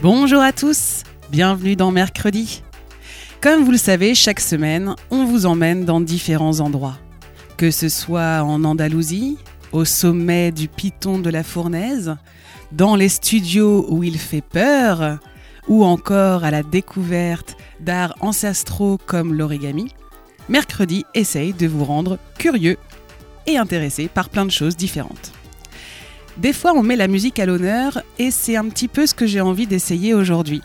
Bonjour à tous, bienvenue dans Mercredi. Comme vous le savez, chaque semaine, on vous emmène dans différents endroits. Que ce soit en Andalousie, au sommet du piton de la Fournaise, dans les studios où il fait peur, ou encore à la découverte d'arts ancestraux comme l'origami, Mercredi essaye de vous rendre curieux et intéressé par plein de choses différentes. Des fois, on met la musique à l'honneur et c'est un petit peu ce que j'ai envie d'essayer aujourd'hui.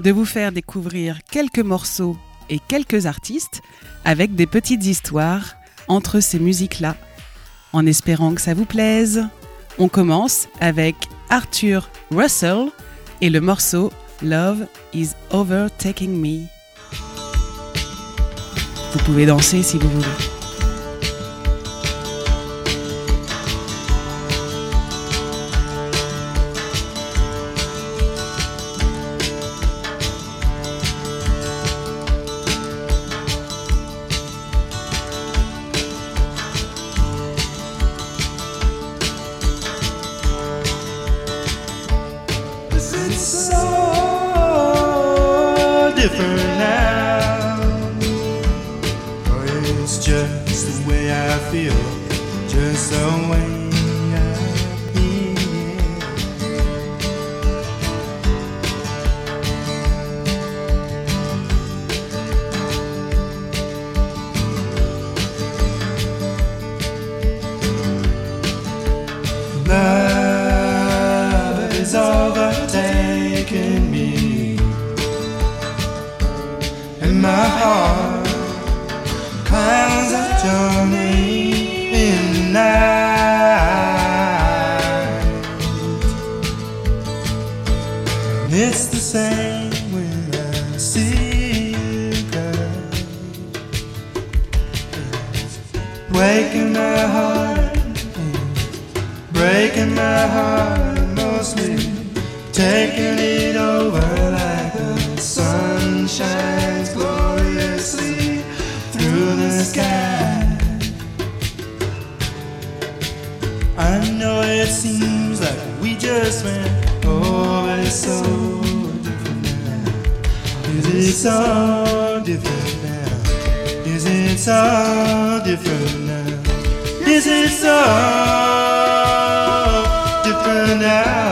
De vous faire découvrir quelques morceaux et quelques artistes avec des petites histoires entre ces musiques-là. En espérant que ça vous plaise, on commence avec Arthur Russell et le morceau Love is Overtaking Me. Vous pouvez danser si vous voulez. Different now. Oh, it's just the way I feel, just the way It's the same when I see you, girl. Waking my heart breaking my heart mostly taking it over like the sun shines gloriously through the sky I know it seems like we just went oh it's so different now. Is it so different now? Is it so different now? Is it so different now?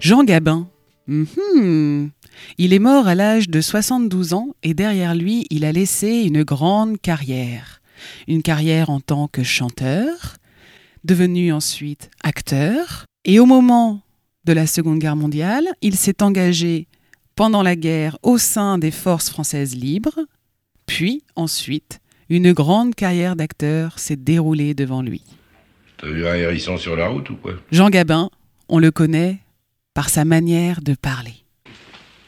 Jean Gabin Mhm. Il est mort à l'âge de 72 ans et derrière lui, il a laissé une grande carrière. Une carrière en tant que chanteur, devenu ensuite acteur, et au moment de la Seconde Guerre mondiale, il s'est engagé pendant la guerre au sein des forces françaises libres, puis ensuite, une grande carrière d'acteur s'est déroulée devant lui. T'as vu un hérisson sur la route ou quoi? Jean Gabin, on le connaît par sa manière de parler.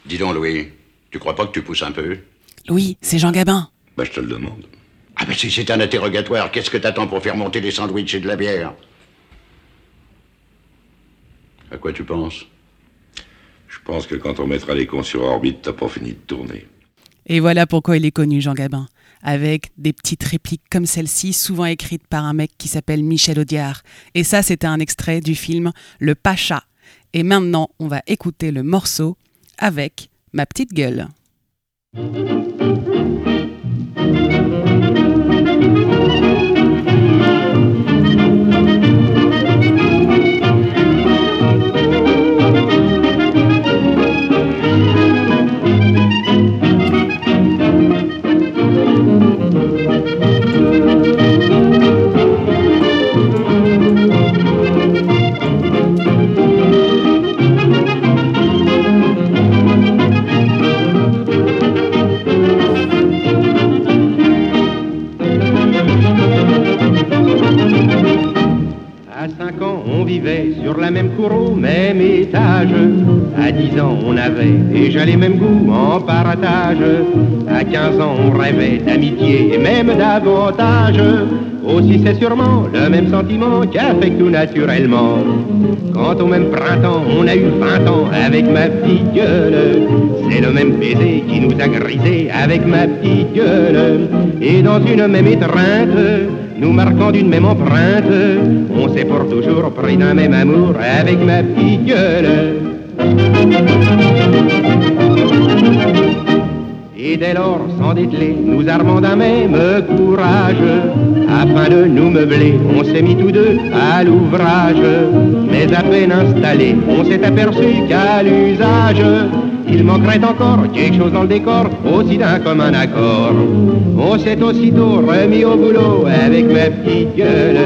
Dis donc, Louis, tu crois pas que tu pousses un peu? Louis, c'est Jean Gabin. Bah, je te le demande. Ah ben si c'est un interrogatoire, qu'est-ce que t'attends pour faire monter des sandwichs et de la bière? À quoi tu penses? Je pense que quand on mettra les cons sur orbite, t'as pas fini de tourner. Et voilà pourquoi il est connu, Jean Gabin, avec des petites répliques comme celle-ci, souvent écrites par un mec qui s'appelle Michel Audiard. Et ça, c'était un extrait du film Le Pacha. Et maintenant, on va écouter le morceau avec ma petite gueule. Même cour même étage. À 10 ans, on avait déjà les mêmes goûts en partage. À 15 ans, on rêvait d'amitié et même davantage. Aussi, c'est sûrement le même sentiment que tout naturellement. Quand au même printemps, on a eu 20 ans avec ma petite gueule. C'est le même baiser qui nous a grisé avec ma petite gueule. Et dans une même étreinte, nous marquant d'une même empreinte, on s'est pour toujours pris d'un même amour avec ma petite. Et dès lors, sans dételer, nous armons d'un même courage, afin de nous meubler, on s'est mis tous deux à l'ouvrage. Mais à peine installé, on s'est aperçu qu'à l'usage, il manquerait encore quelque chose dans le décor, aussi d'un commun accord. On s'est aussitôt remis au boulot avec ma petite gueule.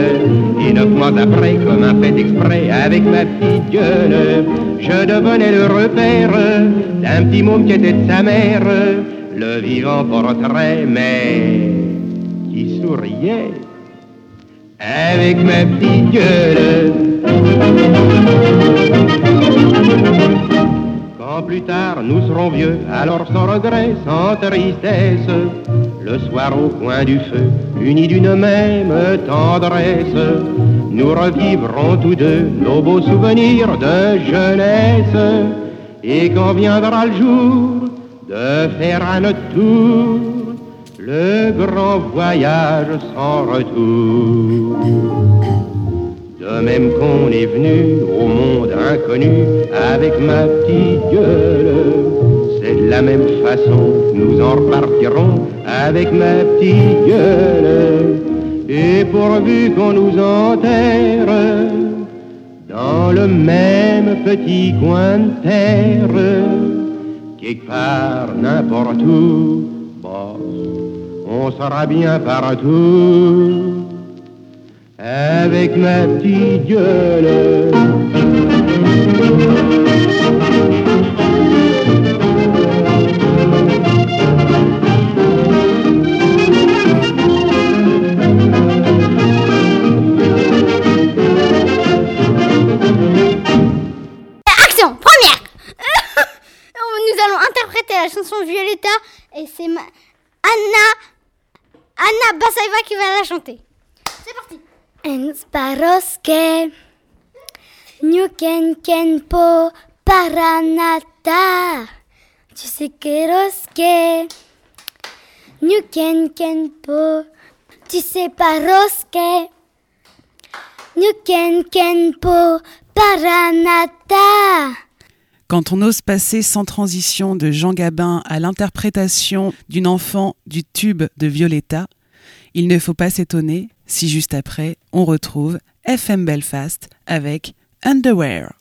Et neuf mois après, comme un fait exprès avec ma petite gueule, je devenais le repère d'un petit môme qui était de sa mère, le vivant portrait, mais qui souriait avec ma petite gueule. Plus tard nous serons vieux, alors sans regret, sans tristesse, le soir au coin du feu, unis d'une même tendresse, nous revivrons tous deux nos beaux souvenirs de jeunesse. Et quand viendra le jour de faire à notre tour le grand voyage sans retour. De même qu'on est venu au monde inconnu avec ma petite gueule, c'est de la même façon que nous en repartirons avec ma petite gueule. Et pourvu qu'on nous enterre dans le même petit coin de terre, quelque part, n'importe où, bon, on sera bien partout avec ma petite gueule. Action, première Nous allons interpréter la chanson Violetta et c'est ma... Anna Anna Basaeva qui va la chanter. C'est parti. En sparoske Nuken kenpo paranata. Tu sais que roske. Nuken kenpo Tu sais pas roske. Nuken kenpo paranata. Quand on ose passer sans transition de Jean Gabin à l'interprétation d'une enfant du tube de Violetta, il ne faut pas s'étonner si juste après on retrouve FM Belfast avec Underwear.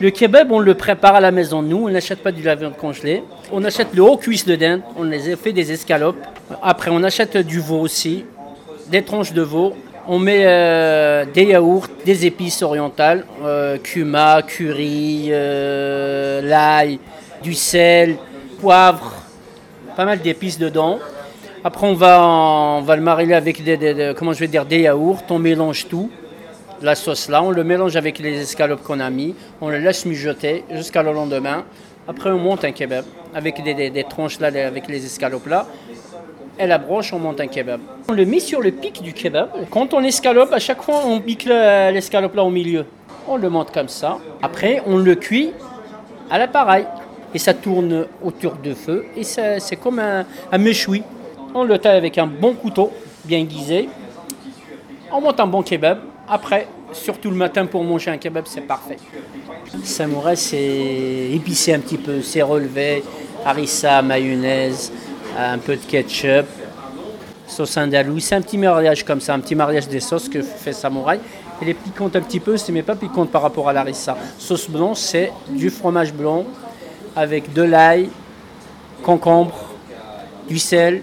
Le kebab, on le prépare à la maison. Nous, on n'achète pas du viande congelée. On achète le haut cuisse de dinde. On les fait des escalopes. Après, on achète du veau aussi, des tranches de veau. On met euh, des yaourts, des épices orientales, euh, cumin, curry, euh, l'ail, du sel, poivre, pas mal d'épices dedans. Après, on va, le mariner avec des, je vais dire, des yaourts. On mélange tout, la sauce là. On le mélange avec les escalopes qu'on a mis. On le laisse mijoter jusqu'à le lendemain. Après, on monte un kebab avec des, tranches là, avec les escalopes là. Et la broche, on monte un kebab. On le met sur le pic du kebab. Quand on escalope, à chaque fois, on pique le- l'escalope là au milieu. On le monte comme ça. Après, on le cuit à l'appareil. Et ça tourne autour de feu. Et c'est comme un, un. On le taille avec un bon couteau, bien aiguisé. On monte un bon kebab. Après, surtout le matin pour manger un kebab, c'est parfait. Samouraï, c'est épicé un petit peu, c'est relevé. Harissa, mayonnaise, un peu de ketchup, sauce andalouse. C'est un petit mariage comme ça, un petit mariage des sauces que fait Samouraï. Elle est piquante un petit peu, mais pas piquante par rapport à l'harissa. Sauce blanche, c'est du fromage blanc avec de l'ail, concombre, du sel,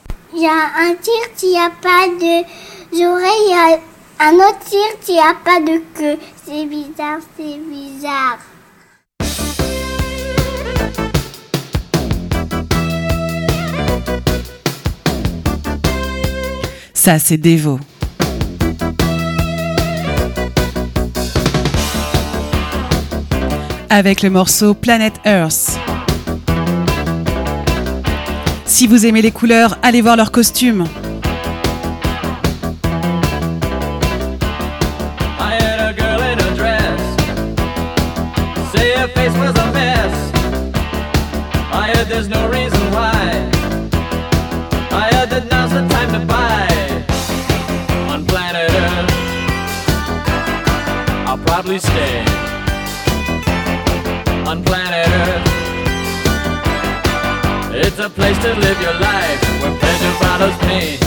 Il y a un tigre qui a pas de oreilles, il y a un autre tigre qui a pas de queue. C'est bizarre, c'est bizarre. Ça, c'est Devo. Avec le morceau Planet Earth. Si vous aimez les couleurs, allez voir leurs costumes. Place to live your life where pleasure follows pain.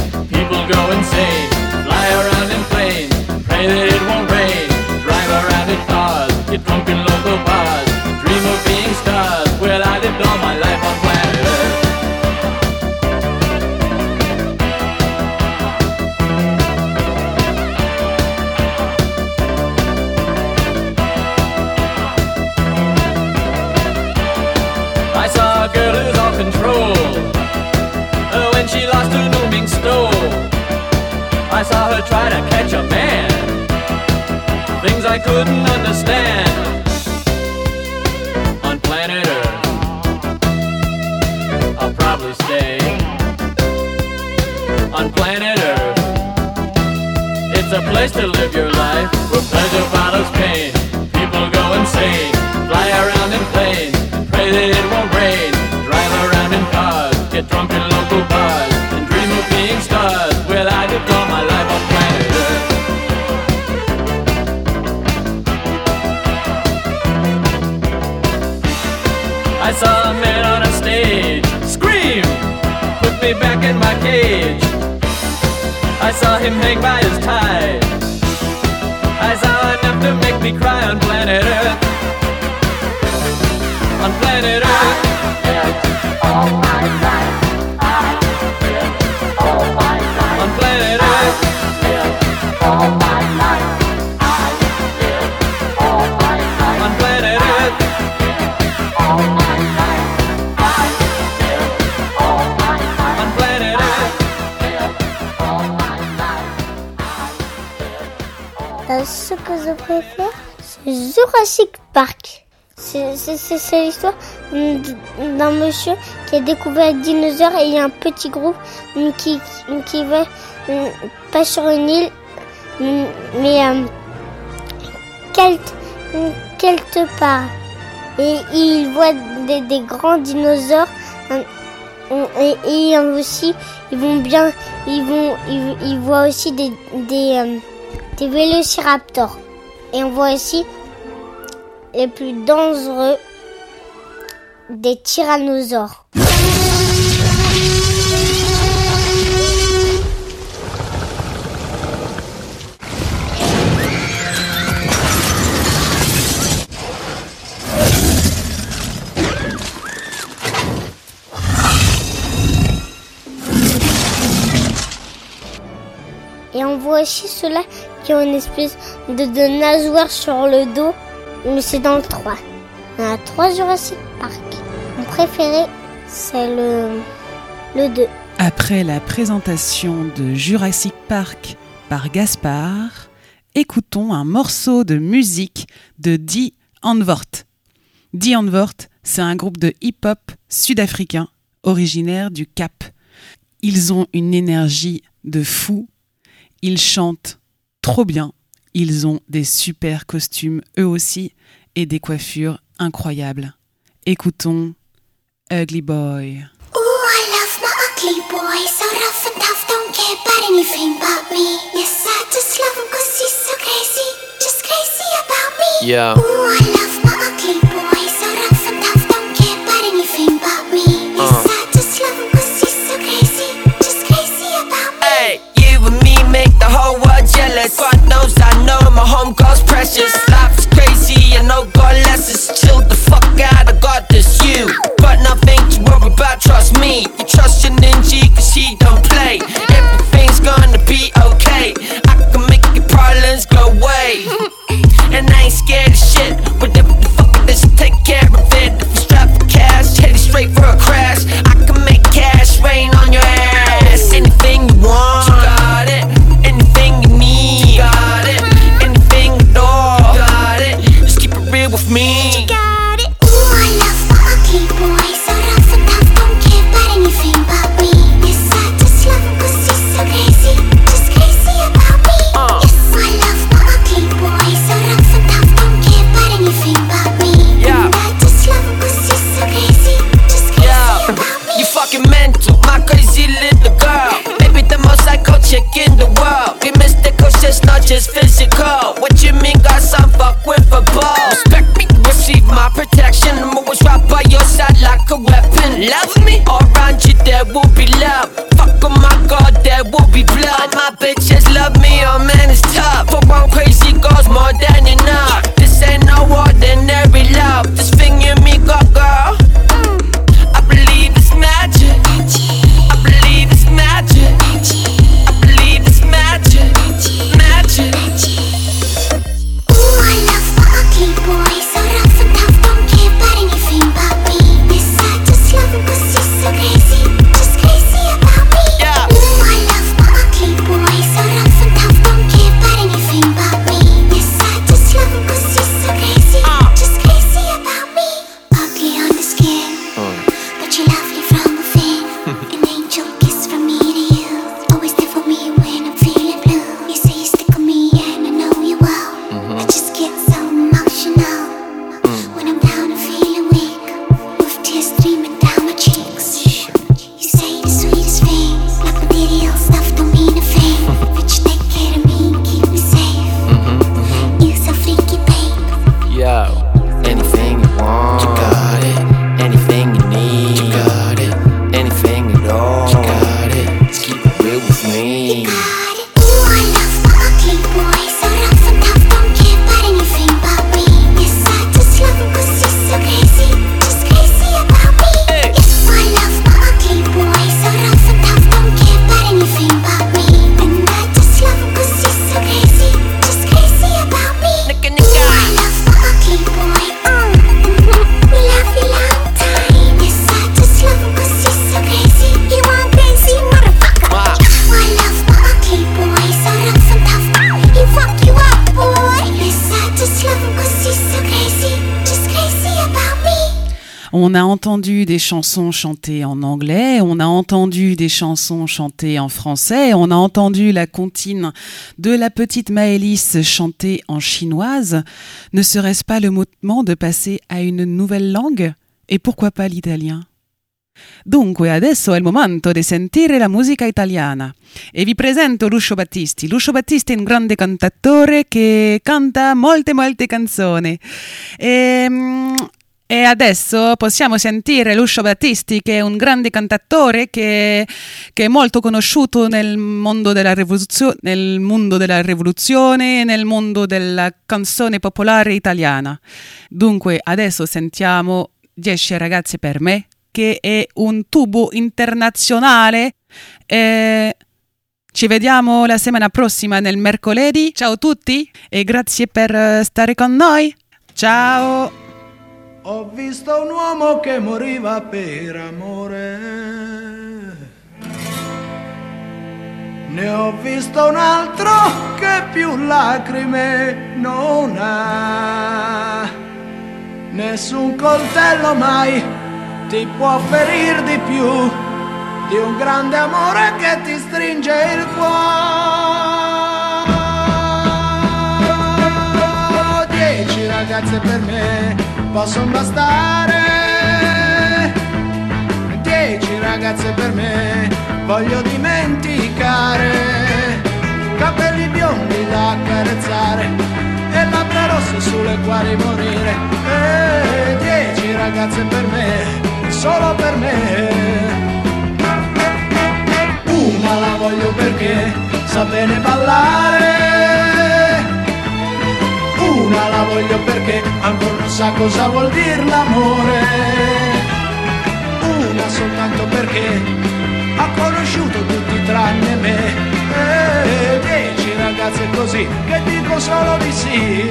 Cage. I saw him hang by his tie. I saw enough to make me cry on planet Earth. On planet Earth. On Euh, ce que je préfère, c'est Jurassic Park. C'est- l'histoire d'un monsieur qui a découvert un dinosaure et il y a un petit groupe hum, qui, qui, va hum, pas sur une île, hum, mais euh, quelque, part. Et il voit des, des grands dinosaures et, et aussi ils vont bien, ils vont, ils, ils voient aussi des, des, euh, des vélociraptors. Et on voit aussi les plus dangereux des tyrannosaures. Et on voit aussi ceux-là qui ont une espèce de, de nageoire sur le dos, mais c'est dans le 3. Il y a 3 Jurassic Park. Mon préféré, c'est le, le 2. Après la présentation de Jurassic Park par Gaspard, écoutons un morceau de musique de Die Antwoord. Die Antwoord, c'est un groupe de hip-hop sud-africain originaire du Cap. Ils ont une énergie de fou. Ils chantent trop bien. Ils ont des super costumes eux aussi et des coiffures incroyables. Écoutons Ugly Boy. Ooh, I love my ugly boy, so rough and tough, don't care about anything but me. Yes, I just love him cause he's so crazy, just crazy about me. Yeah. Ooh, You trust your ninja cause he don't play. Everything's gonna be okay. I can make your problems go away. and I ain't scared of shit. Whatever the fuck it is, take care of it. If you strap for cash, headed straight for a crash. I can make cash rain on your ass. Anything you want, you got it. Anything you need, you got it. Anything at all, you got it. Just keep it real with me. Des chansons chantées en anglais, on a entendu des chansons chantées en français, on a entendu la comptine de la petite Maëlys chantée en chinoise. Ne serait-ce pas le moment de passer à une nouvelle langue? Et pourquoi pas l'italien? Dunque, adesso è il momento di sentire la musica italiana e vi presento Lucio Battisti. Lucio Battisti è un grande cantatore che canta molte molte canzoni. E, e adesso possiamo sentire Lucio Battisti, che è un grande cantatore che, che è molto conosciuto nel mondo, nel mondo della rivoluzione, nel mondo della canzone popolare italiana. Dunque, adesso sentiamo 10 ragazze per me, che è un tubo internazionale. E ci vediamo la settimana prossima nel mercoledì. Ciao a tutti e grazie per eh, stare con noi. Ciao! Ho visto un uomo che moriva per amore. Ne ho visto un altro che più lacrime non ha. Nessun coltello mai ti può ferir di più di un grande amore che ti stringe il cuore. Dieci ragazze per me possono bastare. Dieci ragazze per me voglio dimenticare. Capelli biondi da accarezzare e labbra rosse sulle quali morire. E dieci ragazze per me, solo per me. Una la voglio perché sa bene ballare. Una la voglio perché ancora non sa cosa vuol dire l'amore. Una soltanto perché ha conosciuto tutti tranne me. E dieci ragazze così che dico solo di sì.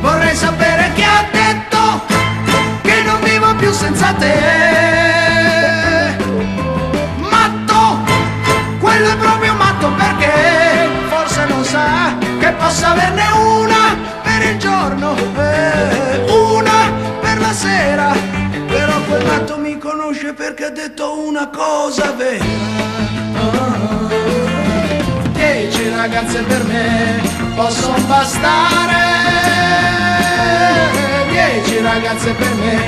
Vorrei sapere chi ha detto che non vivo più senza te. Matto, quello è proprio matto perché forse non sa che possa averne una per il giorno e una per la sera. Però quel matto mi conosce perché ha detto una cosa vera. Dieci ragazze per me possono bastare. Dieci ragazze per me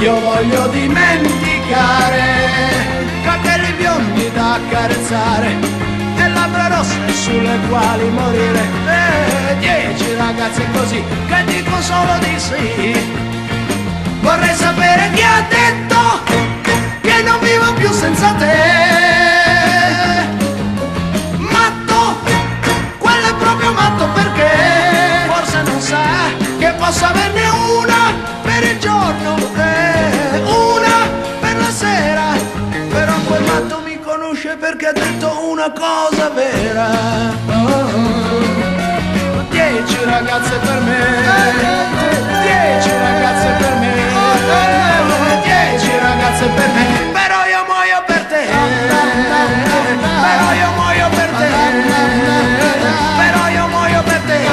io voglio dimenticare. Capelli biondi da accarezzare labbra rosse sulle quali morire. E dieci ragazze così che dico solo di sì. Vorrei sapere chi ha detto che non vivo più senza te. Matto, quello è proprio matto perché forse non sa che possa averne una per il giorno e una per la sera. Conosce perché ha detto una cosa vera. Oh. Dieci ragazze per me, dieci ragazze per me, dieci ragazze per me, però io muoio per te, però io muoio per te, però io muoio per te.